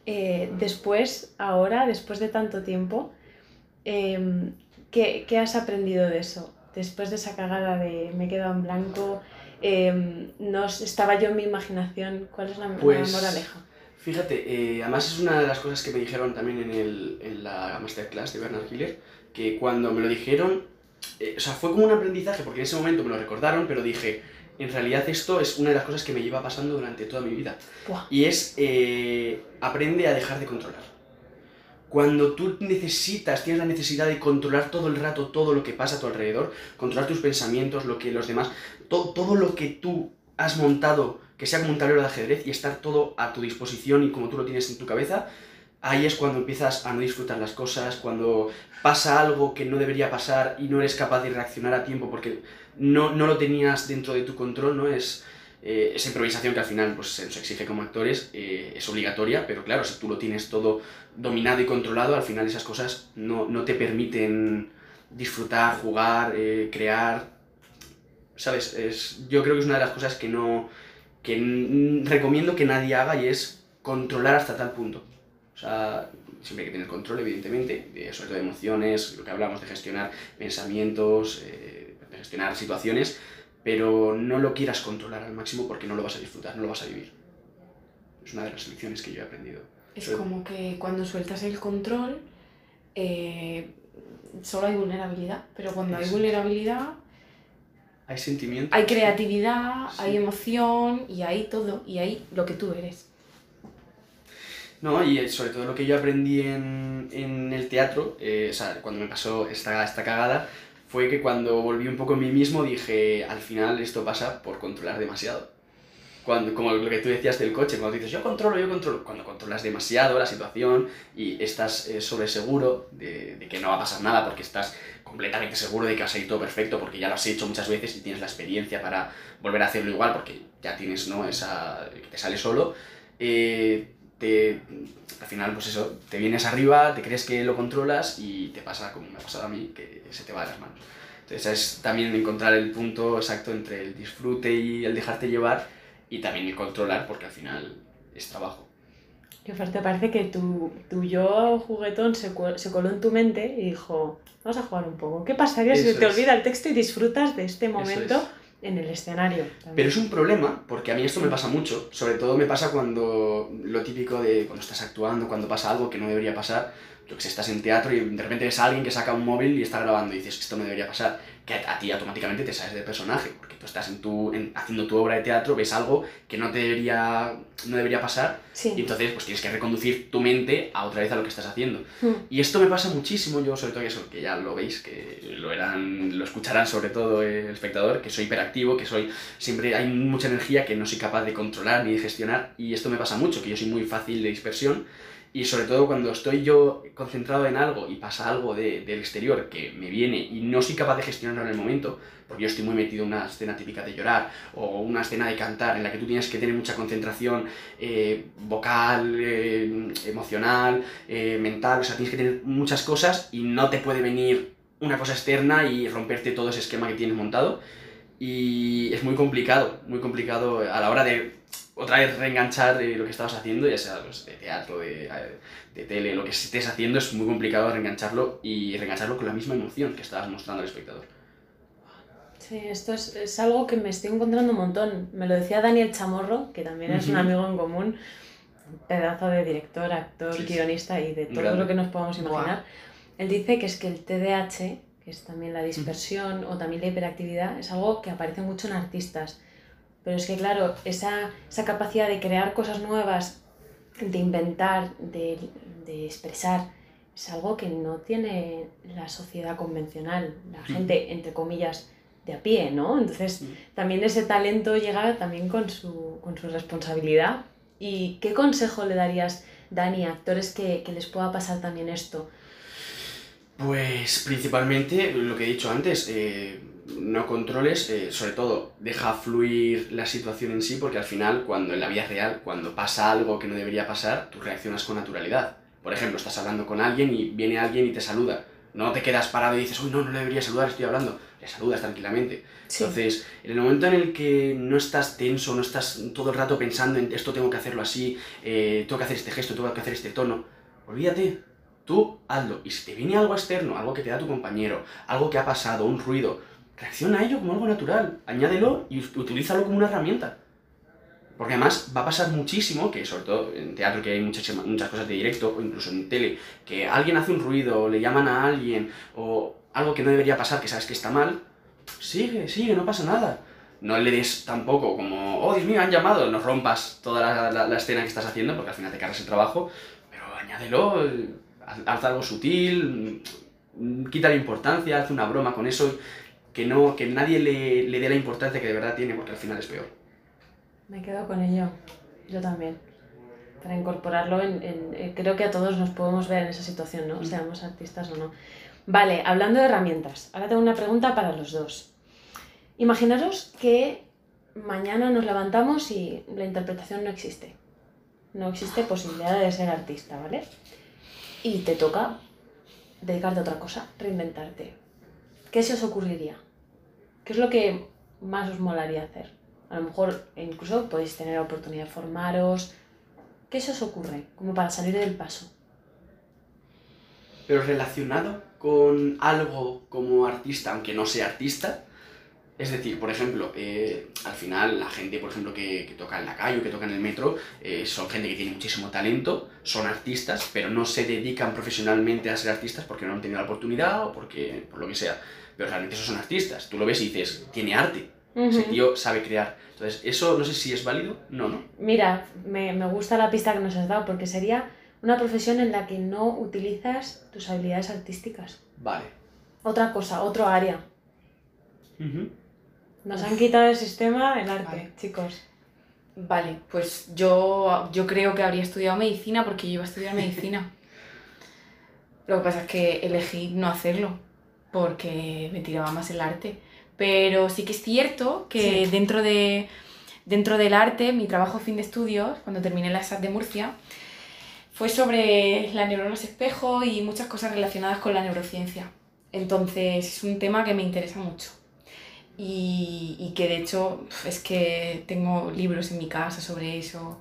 eh, después, ahora, después de tanto tiempo, em, ¿qué, qué has aprendido de eso? Después de esa cagada de me he quedado en blanco, em, no estaba yo en mi imaginación, ¿cuál es la, la Pues- moraleja? Fíjate, eh, además es una de las cosas que me dijeron también en, el, en la masterclass de Bernard Hiller, que cuando me lo dijeron, eh, o sea, fue como un aprendizaje, porque en ese momento me lo recordaron, pero dije, en realidad esto es una de las cosas que me lleva pasando durante toda mi vida. Buah. Y es, eh, aprende a dejar de controlar. Cuando tú necesitas, tienes la necesidad de controlar todo el rato todo lo que pasa a tu alrededor, controlar tus pensamientos, lo que los demás, to- todo lo que tú has montado, que sea como un tablero de ajedrez y estar todo a tu disposición y como tú lo tienes en tu cabeza, ahí es cuando empiezas a no disfrutar las cosas, cuando pasa algo que no debería pasar y no eres capaz de reaccionar a tiempo porque no, no lo tenías dentro de tu control, ¿no? Es eh, esa improvisación que al final pues, se nos exige como actores, eh, es obligatoria, pero claro, si tú lo tienes todo dominado y controlado, al final esas cosas no, no te permiten disfrutar, jugar, eh, crear, ¿sabes? Es, yo creo que es una de las cosas que no que recomiendo que nadie haga y es controlar hasta tal punto. Sea, siempre hay que tener control, evidentemente, de, sobre todo de emociones, lo que hablamos de gestionar pensamientos, eh, de gestionar situaciones, pero no lo quieras controlar al máximo porque no lo vas a disfrutar, no lo vas a vivir. Es una de las lecciones que yo he aprendido. Es Sobre- como que cuando sueltas el control, eh, solo hay vulnerabilidad, pero cuando hay vulnerabilidad Hay sentimientos. hay creatividad, Sí. hay emoción y hay todo, y hay lo que tú eres. No, y sobre todo lo que yo aprendí en, en el teatro, eh, o sea, cuando me pasó esta, esta cagada, fue que cuando volví un poco en mí mismo dije, al final esto pasa por controlar demasiado. Cuando, como lo que tú decías del coche, cuando dices yo controlo, yo controlo, cuando controlas demasiado la situación y estás eh, sobre seguro de, de que no va a pasar nada porque estás completamente seguro de que va a salir todo perfecto porque ya lo has hecho muchas veces y tienes la experiencia para volver a hacerlo igual porque ya tienes ¿no? esa que te sale solo eh, te, al final pues eso te vienes arriba te crees que lo controlas y te pasa como me ha pasado a mí que se te va de las manos entonces es también encontrar el punto exacto entre el disfrute y el dejarte llevar y también el controlar porque al final es trabajo Qué fuerte, parece que tu, tu yo juguetón se, se coló en tu mente y dijo, vamos a jugar un poco. ¿Qué pasaría si Eso te es. olvida el texto y disfrutas de este momento. En el escenario? también? Pero es un problema, porque a mí esto me pasa mucho. Sobre todo me pasa cuando lo típico de cuando estás actuando, cuando pasa algo que no debería pasar. Yo que sé, estás en teatro y de repente ves a alguien que saca un móvil y está grabando y dices, esto no debería pasar. Que a, ti automáticamente te sales del personaje, porque tú estás en tu, en- haciendo tu obra de teatro, ves algo que no, te debería, no debería pasar y Sí. entonces pues tienes que reconducir tu mente a otra vez a lo que estás haciendo. Mm. Y esto me pasa muchísimo, yo sobre todo eso, que ya lo veis, que lo verán, lo escucharán sobre todo el espectador, que soy hiperactivo, que soy, siempre hay mucha energía que no soy capaz de controlar ni de gestionar, y esto me pasa mucho, que yo soy muy fácil de dispersión, y sobre todo cuando estoy yo concentrado en algo y pasa algo de- del exterior que me viene y no soy capaz de gestionarlo en el momento, porque yo estoy muy metido en una escena típica de llorar o una escena de cantar en la que tú tienes que tener mucha concentración eh, vocal, eh, emocional, eh, mental, o sea, tienes que tener muchas cosas y no te puede venir una cosa externa y romperte todo ese esquema que tienes montado. Y es muy complicado, muy complicado a la hora de otra vez reenganchar eh, lo que estabas haciendo, ya sea pues, de teatro, de, eh, de tele, lo que estés haciendo, es muy complicado reengancharlo y reengancharlo con la misma emoción que estabas mostrando al espectador. Sí, esto es, es algo que me estoy encontrando un montón. Me lo decía Daniel Chamorro, que también es un Ujú. amigo en común, un pedazo de director, actor, Sí, guionista y de todo Grande. lo que nos podamos imaginar. Él dice que es que el TDAH, que es también la dispersión o también la hiperactividad, es algo que aparece mucho en artistas. Pero es que, claro, esa, esa capacidad de crear cosas nuevas, de inventar, de, de expresar, es algo que no tiene la sociedad convencional, la Mm. gente, entre comillas, de a pie, ¿no? Entonces, Mm. también ese talento llega también con su, con su responsabilidad. ¿Y qué consejo le darías, Dani, a actores que, que les pueda pasar también esto? Pues principalmente lo que he dicho antes, eh, no controles, eh, sobre todo deja fluir la situación en sí, porque al final, cuando en la vida real, cuando pasa algo que no debería pasar, tú reaccionas con naturalidad. Por ejemplo, estás hablando con alguien y viene alguien y te saluda. No te quedas parado y dices, uy, no, no le debería saludar, estoy hablando. Le saludas tranquilamente. Sí. Entonces, en el momento en el que no estás tenso, no estás todo el rato pensando en esto tengo que hacerlo así, eh, tengo que hacer este gesto, tengo que hacer este tono, olvídate, tú hazlo. Y si te viene algo externo, algo que te da tu compañero, algo que ha pasado, un ruido, reacciona a ello como algo natural, añádelo y utilízalo como una herramienta. Porque además va a pasar muchísimo, que sobre todo en teatro que hay muchas, muchas cosas de directo, o incluso en tele, que alguien hace un ruido, o le llaman a alguien, o algo que no debería pasar, que sabes que está mal, sigue, sigue, no pasa nada. No le des tampoco como, oh Dios mío, han llamado, no rompas toda la, la- la escena que estás haciendo, porque al final te cargas el trabajo, pero añádelo, haz, haz algo sutil, mm, quítale importancia, haz una broma con eso, que, no, que nadie le, le dé la importancia que de verdad tiene, porque al final es peor. Me quedo con ello. Yo también. Para incorporarlo en, en- eh, Creo que a todos nos podemos ver en esa situación, ¿no? Mm. Seamos artistas o no. Vale, hablando de herramientas. Ahora tengo una pregunta para los dos. Imaginaros que mañana nos levantamos y la interpretación no existe. No existe posibilidad de ser artista, ¿vale? Y te toca dedicarte a otra cosa, reinventarte. ¿Qué se os ocurriría? ¿Qué es lo que más os molaría hacer? A lo mejor incluso podéis tener la oportunidad de formaros. ¿Qué se os ocurre? Como para salir del paso. pero relacionado con algo como artista, aunque no sea artista. Es decir, por ejemplo, eh, al final la gente, por ejemplo, que, que toca en la calle o que toca en el metro, eh, son gente que tiene muchísimo talento, son artistas, pero no se dedican profesionalmente a ser artistas porque no han tenido la oportunidad o porque, por lo que sea. Pero realmente esos son artistas. Tú lo ves y dices, tiene arte. Ese tío sabe crear. Entonces, eso no sé si es válido. No, no. Mira, me, me gusta la pista que nos has dado porque sería una profesión en la que no utilizas tus habilidades artísticas. Vale. Otra cosa, otro área. Nos han quitado del sistema el arte, Vale. chicos. Vale, pues yo, yo creo que habría estudiado medicina porque yo iba a estudiar medicina. *laughs* Lo que pasa es que elegí no hacerlo porque me tiraba más el arte. Pero sí que es cierto que Sí. dentro, de, dentro del arte, mi trabajo fin de estudios, cuando terminé la SAT de Murcia, fue sobre las neuronas espejo y muchas cosas relacionadas con la neurociencia. Entonces es un tema que me interesa mucho. Y, y que de hecho es que tengo libros en mi casa sobre eso.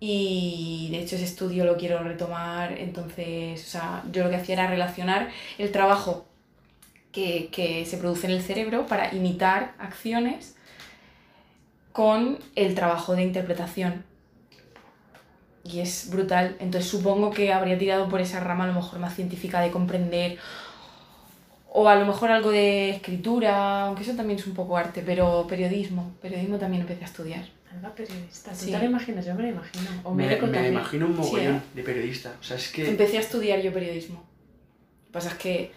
Y de hecho ese estudio lo quiero retomar. Entonces, o sea, yo lo que hacía era relacionar el trabajo que, que se produce en el cerebro para imitar acciones con el trabajo de interpretación. Y es brutal. Entonces supongo que habría tirado por esa rama a lo mejor más científica de comprender. O a lo mejor algo de escritura, aunque eso también es un poco arte, pero periodismo. Periodismo también empecé a estudiar. Alba periodista. ¿Tú Sí. te lo imaginas? Yo me lo imagino. O Me, me también. imagino un Sí, mogollón ¿eh? de periodista. O sea, es que... Empecé a estudiar yo periodismo. Lo que pasa es que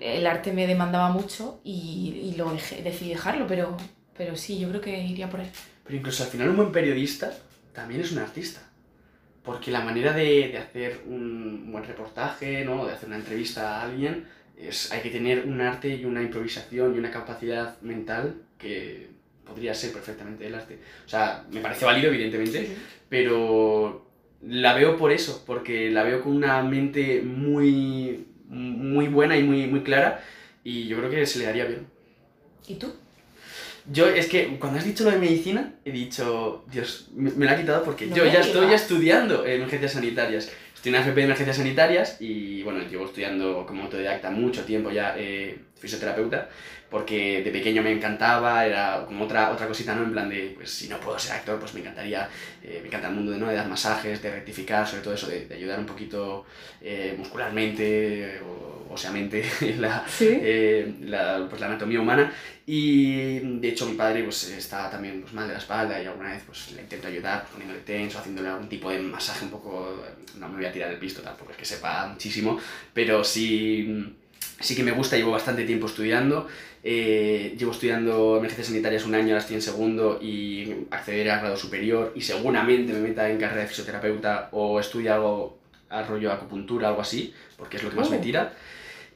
el arte me demandaba mucho y, y lo dejé, decidí dejarlo, pero, pero sí, yo creo que iría por ahí. Pero incluso al final un buen periodista también es un artista. Porque la manera de, de hacer un buen reportaje, ¿no? de hacer una entrevista a alguien, es, hay que tener un arte y una improvisación y una capacidad mental que podría ser perfectamente del arte. O sea, me parece válido, evidentemente, pero la veo por eso, porque la veo con una mente muy, muy buena y muy, muy clara y yo creo que se le daría bien. ¿Y tú? Yo es que cuando has dicho lo de medicina, he dicho, Dios, me, me lo ha quitado porque No yo ya estoy digas. estudiando emergencias sanitarias. Estoy en la FP de emergencias sanitarias y bueno, llevo estudiando como autodidacta mucho tiempo ya eh, fisioterapeuta porque de pequeño me encantaba, era como otra, otra cosita, ¿no? En plan de, pues si no puedo ser actor, pues me encantaría, eh, me encanta el mundo de, ¿no? de dar masajes, de rectificar, sobre todo eso, de, de ayudar un poquito eh, muscularmente o óseamente en *laughs* la, Sí. eh, la, pues, la anatomía humana y de hecho mi padre pues está también pues, mal de la espalda y alguna vez pues le intento ayudar pues, poniéndole tenso, haciéndole algún tipo de masaje un poco, no me voy a tirar el pisto tampoco es que sepa muchísimo, pero sí, sí que me gusta, llevo bastante tiempo estudiando, eh, llevo estudiando emergencias sanitarias un año, ahora estoy en segundo y accederé a grado superior y seguramente me meta en carrera de fisioterapeuta o estudie algo a rollo acupuntura, algo así, porque es lo que más me Oh. tira.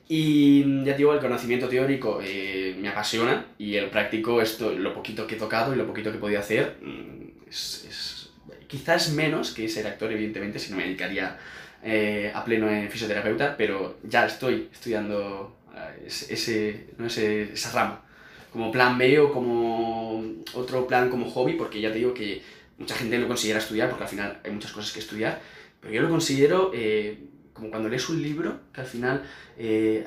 Y ya digo, el conocimiento teórico eh, me apasiona y el práctico, esto, lo poquito que he tocado y lo poquito que he podido hacer, mm, es, es- quizás menos que ser actor, evidentemente, si no me dedicaría eh, a pleno en fisioterapeuta, pero ya estoy estudiando eh, ese, no ese, esa rama. Como plan B o como otro plan como hobby, porque ya te digo que mucha gente lo considera estudiar, porque al final hay muchas cosas que estudiar, pero yo lo considero eh, como cuando lees un libro, que al final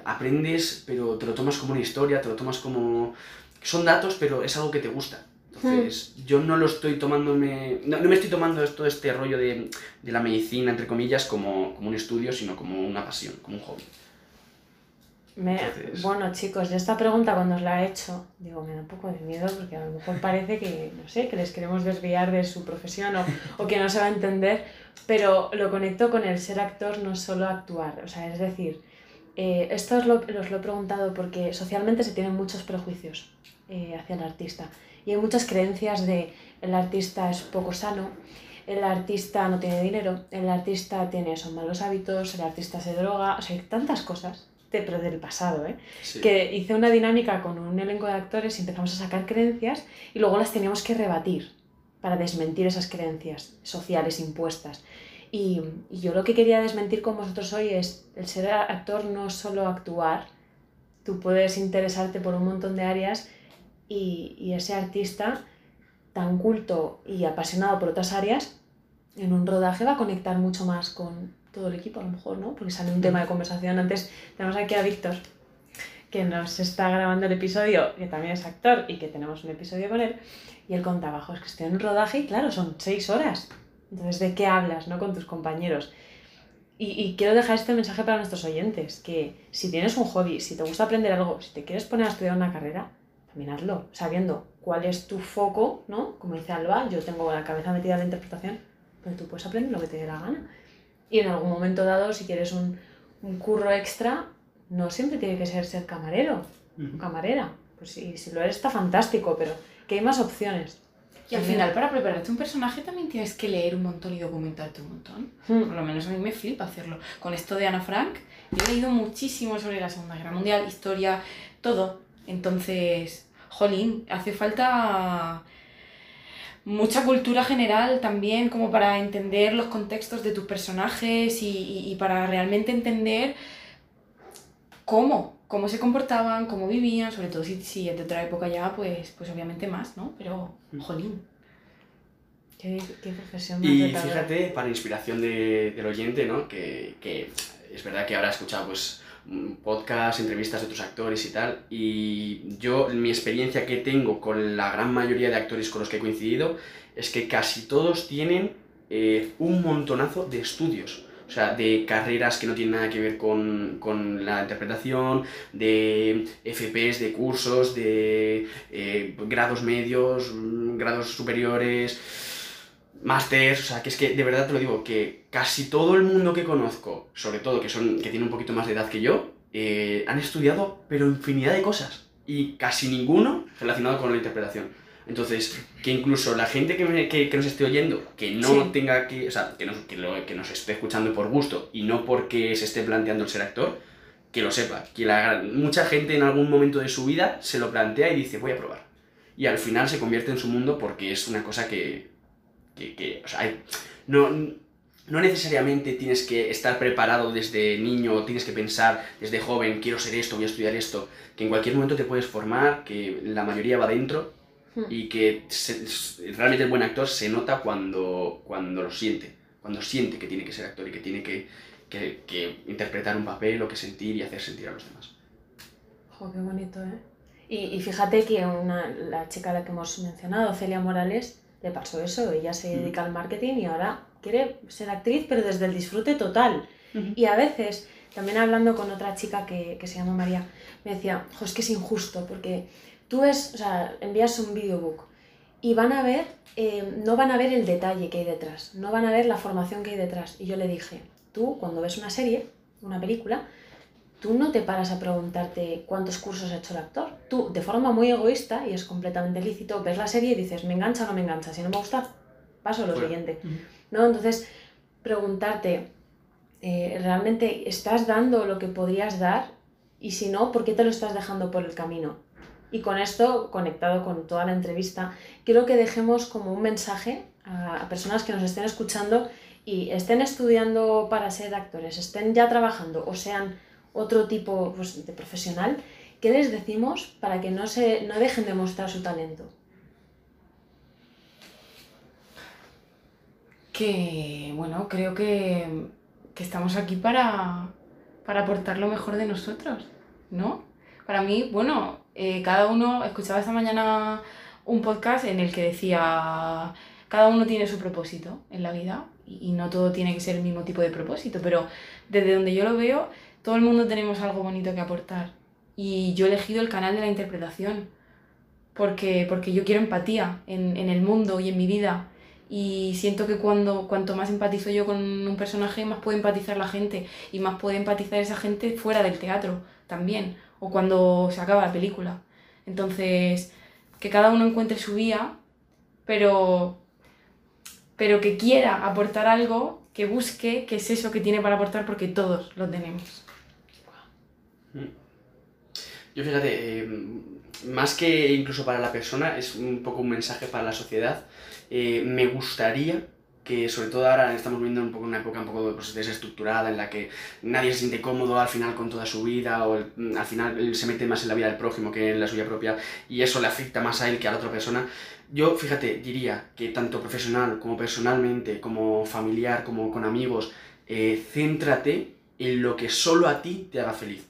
aprendes, pero te lo tomas como una historia, te lo tomas como... Son datos, pero es algo que te gusta. Entonces, hmm. yo no lo estoy tomándome. No, me estoy tomando todo este rollo de, de la medicina, entre comillas, como, como, un estudio, sino como una pasión, como un hobby. Bueno, chicos, yo esta pregunta cuando os la he hecho, digo, me da un poco de miedo porque a lo mejor parece que, no sé, que les queremos desviar de su profesión o, o que no se va a entender, pero lo conecto con el ser actor, no solo actuar. O sea, es decir, eh, esto os lo, os lo, he preguntado porque socialmente se tienen muchos prejuicios eh, hacia el artista. Y hay muchas creencias de el artista es poco sano, el artista no tiene dinero, el artista tiene son malos hábitos, el artista se droga, o sea, hay tantas cosas, pero del pasado, ¿eh? Que hice una dinámica con un elenco de actores y empezamos a sacar creencias y luego las teníamos que rebatir para desmentir esas creencias sociales impuestas. Y, y yo lo que quería desmentir con vosotros hoy es el ser actor no solo actuar, tú puedes interesarte por un montón de áreas y, y ese artista tan culto y apasionado por otras áreas, en un rodaje va a conectar mucho más con todo el equipo, a lo mejor, ¿no? Porque sale un tema de conversación. Antes tenemos aquí a Víctor, que nos está grabando el episodio, que también es actor y que tenemos un episodio con él, y él contaba, es que estoy en un rodaje y claro, son seis horas. Entonces, ¿de qué hablas, no? Con tus compañeros. Y, y, quiero dejar este mensaje para nuestros oyentes, que si tienes un hobby, si te gusta aprender algo, si te quieres poner a estudiar una carrera, terminarlo, sabiendo cuál es tu foco, ¿no? Como dice Alba, yo tengo la cabeza metida en la interpretación, pero tú puedes aprender lo que te dé la gana. Y en algún momento dado, si quieres un, un curro extra, no siempre tiene que ser ser camarero o camarera. Pues si, si lo eres está fantástico, pero que hay más opciones. Y al final, para prepararte un personaje también tienes que leer un montón y documentarte un montón. Hmm. Por lo menos a mí me flipa hacerlo. Con esto de Ana Frank, yo he leído muchísimo sobre la Segunda Guerra Mundial, historia, todo. Entonces, jolín, hace falta mucha cultura general también como para entender los contextos de tus personajes y, para realmente entender cómo, cómo se comportaban, cómo vivían, sobre todo si, si es de otra época ya, pues, pues obviamente más, ¿no? Pero, jolín. Qué, qué profesión Y fíjate, para inspiración de, del oyente, ¿no? Que, que es verdad que habrá escuchado pues podcast, entrevistas de otros actores y tal. Y yo, mi experiencia que tengo con la gran mayoría de actores con los que he coincidido es que casi todos tienen eh, un montonazo de estudios. O sea, de carreras que no tienen nada que ver con, con la interpretación, de FPs, de cursos, de eh, grados medios, grados superiores másters, o sea, que es que de verdad te lo digo, que casi todo el mundo que conozco, sobre todo que son que tiene un poquito más de edad que yo, eh, han estudiado pero infinidad de cosas y casi ninguno relacionado con la interpretación. Entonces, que incluso la gente que, que, nos esté oyendo, que no tenga que, o sea, que nos, que, lo, que nos esté escuchando por gusto y no porque se esté planteando el ser actor, que lo sepa, que la, mucha gente en algún momento de su vida se lo plantea y dice, voy a probar. Y al final se convierte en su mundo porque es una cosa que, que, o sea, no, no necesariamente tienes que estar preparado desde niño, tienes que pensar desde joven, quiero ser esto, voy a estudiar esto, que en cualquier momento te puedes formar, que la mayoría va dentro hmm. y que realmente el buen actor se nota cuando, cuando lo siente, cuando siente que tiene que ser actor y que tiene que, que, que interpretar un papel o que sentir y hacer sentir a los demás. Jo, qué bonito, ¿eh? Y, y fíjate que una, la chica a la que hemos mencionado, Celia Morales, le pasó eso, ella se mm. dedica al marketing y ahora quiere ser actriz, pero desde el disfrute total. Y a veces, también hablando con otra chica que, que se llama María, me decía, es que es injusto, porque tú ves, o sea, envías un videobook y van a ver, eh, no van a ver el detalle que hay detrás, no van a ver la formación que hay detrás. Y yo le dije, tú cuando ves una serie, una película, tú no te paras a preguntarte cuántos cursos ha hecho el actor. Tú, de forma muy egoísta, y es completamente lícito, ves la serie y dices, ¿me engancha o no me engancha? Si no me gusta, paso a lo siguiente. ¿No? Entonces, preguntarte, eh, ¿realmente estás dando lo que podrías dar? Y si no, ¿por qué te lo estás dejando por el camino? Y con esto, conectado con toda la entrevista, quiero que dejemos como un mensaje a, a personas que nos estén escuchando y estén estudiando para ser actores, estén ya trabajando o sean otro tipo pues, de profesional, ¿qué les decimos para que no, se, no dejen de mostrar su talento? Que, bueno, creo que, que estamos aquí para, para aportar lo mejor de nosotros, ¿no? Para mí, bueno, eh, cada uno, escuchaba esta mañana un podcast en el que decía, cada uno tiene su propósito en la vida y, y no todo tiene que ser el mismo tipo de propósito, pero desde donde yo lo veo, todo el mundo tenemos algo bonito que aportar. Y yo he elegido el canal de la interpretación porque, porque yo quiero empatía en, en el mundo y en mi vida. Y siento que cuando, cuanto más empatizo yo con un personaje, más puede empatizar la gente. Y más puede empatizar esa gente fuera del teatro también. O cuando se acaba la película. Entonces, que cada uno encuentre su vía, pero, pero que quiera aportar algo, que busque qué es eso que tiene para aportar, porque todos lo tenemos. Yo fíjate, eh, más que incluso para la persona, es un poco un mensaje para la sociedad. Eh, me gustaría que sobre todo ahora estamos viviendo un poco una época un poco pues, desestructurada en la que nadie se siente cómodo al final con toda su vida o el- al final se mete más en la vida del prójimo que en la suya propia y eso le afecta más a él que a la otra persona. Yo, fíjate, diría que tanto profesional como personalmente, como familiar, como con amigos, eh, céntrate en lo que solo a ti te haga feliz.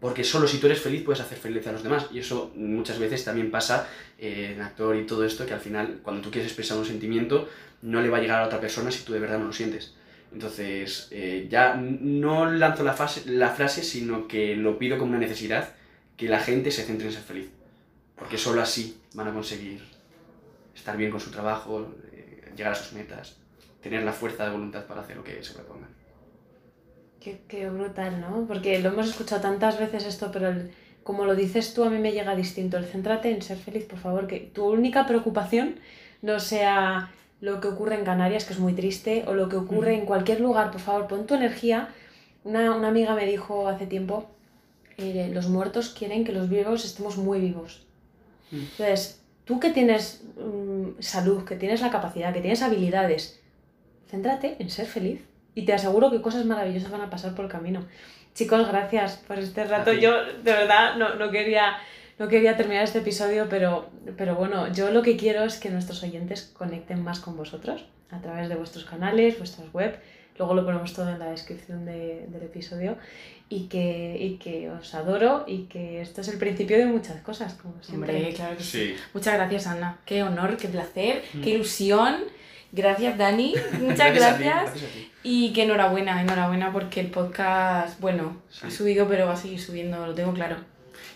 Porque solo si tú eres feliz puedes hacer feliz a los demás. Y eso muchas veces también pasa eh, en actor y todo esto, que al final cuando tú quieres expresar un sentimiento, no le va a llegar a otra persona si tú de verdad no lo sientes. Entonces, eh, ya no lanzo la, fase- la frase, sino que lo pido como una necesidad, que la gente se centre en ser feliz. Porque solo así van a conseguir estar bien con su trabajo, eh, llegar a sus metas, tener la fuerza de voluntad para hacer lo que se propongan. Qué, qué brutal, ¿no? Porque lo hemos escuchado tantas veces esto, pero el- como lo dices tú, a mí me llega distinto. El céntrate en ser feliz, por favor, que tu única preocupación no sea lo que ocurre en Canarias, que es muy triste, o lo que ocurre en cualquier lugar, por favor, pon tu energía. Una, una amiga me dijo hace tiempo, eh, los muertos quieren que los vivos estemos muy vivos. Mm. Entonces, tú que tienes mm, salud, que tienes la capacidad, que tienes habilidades, céntrate en ser feliz y te aseguro que cosas maravillosas van a pasar por el camino. Chicos, gracias por este rato. Yo de verdad no, no quería, no quería terminar este episodio, pero, pero bueno, yo lo que quiero es que nuestros oyentes conecten más con vosotros a través de vuestros canales, vuestras web. Luego lo ponemos todo en la descripción de- del episodio y que, y que os adoro y que esto es el principio de muchas cosas, como siempre. Hombre, claro que sí. Sí. Muchas gracias, Ana. Qué honor, qué placer, Mm. qué ilusión. Gracias, Dani. *laughs* Muchas a ti, gracias. gracias a ti. Y que enhorabuena, enhorabuena porque el podcast, bueno, Sí. ha subido, pero va a seguir subiendo, lo tengo claro.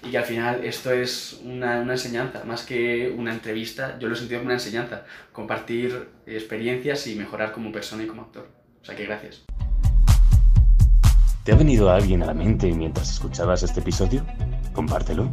Y que al final esto es una, una enseñanza, más que una entrevista, yo lo he sentido como una enseñanza, compartir experiencias y mejorar como persona y como actor. O sea que gracias. ¿Te ha venido alguien a la mente mientras escuchabas este episodio? Compártelo.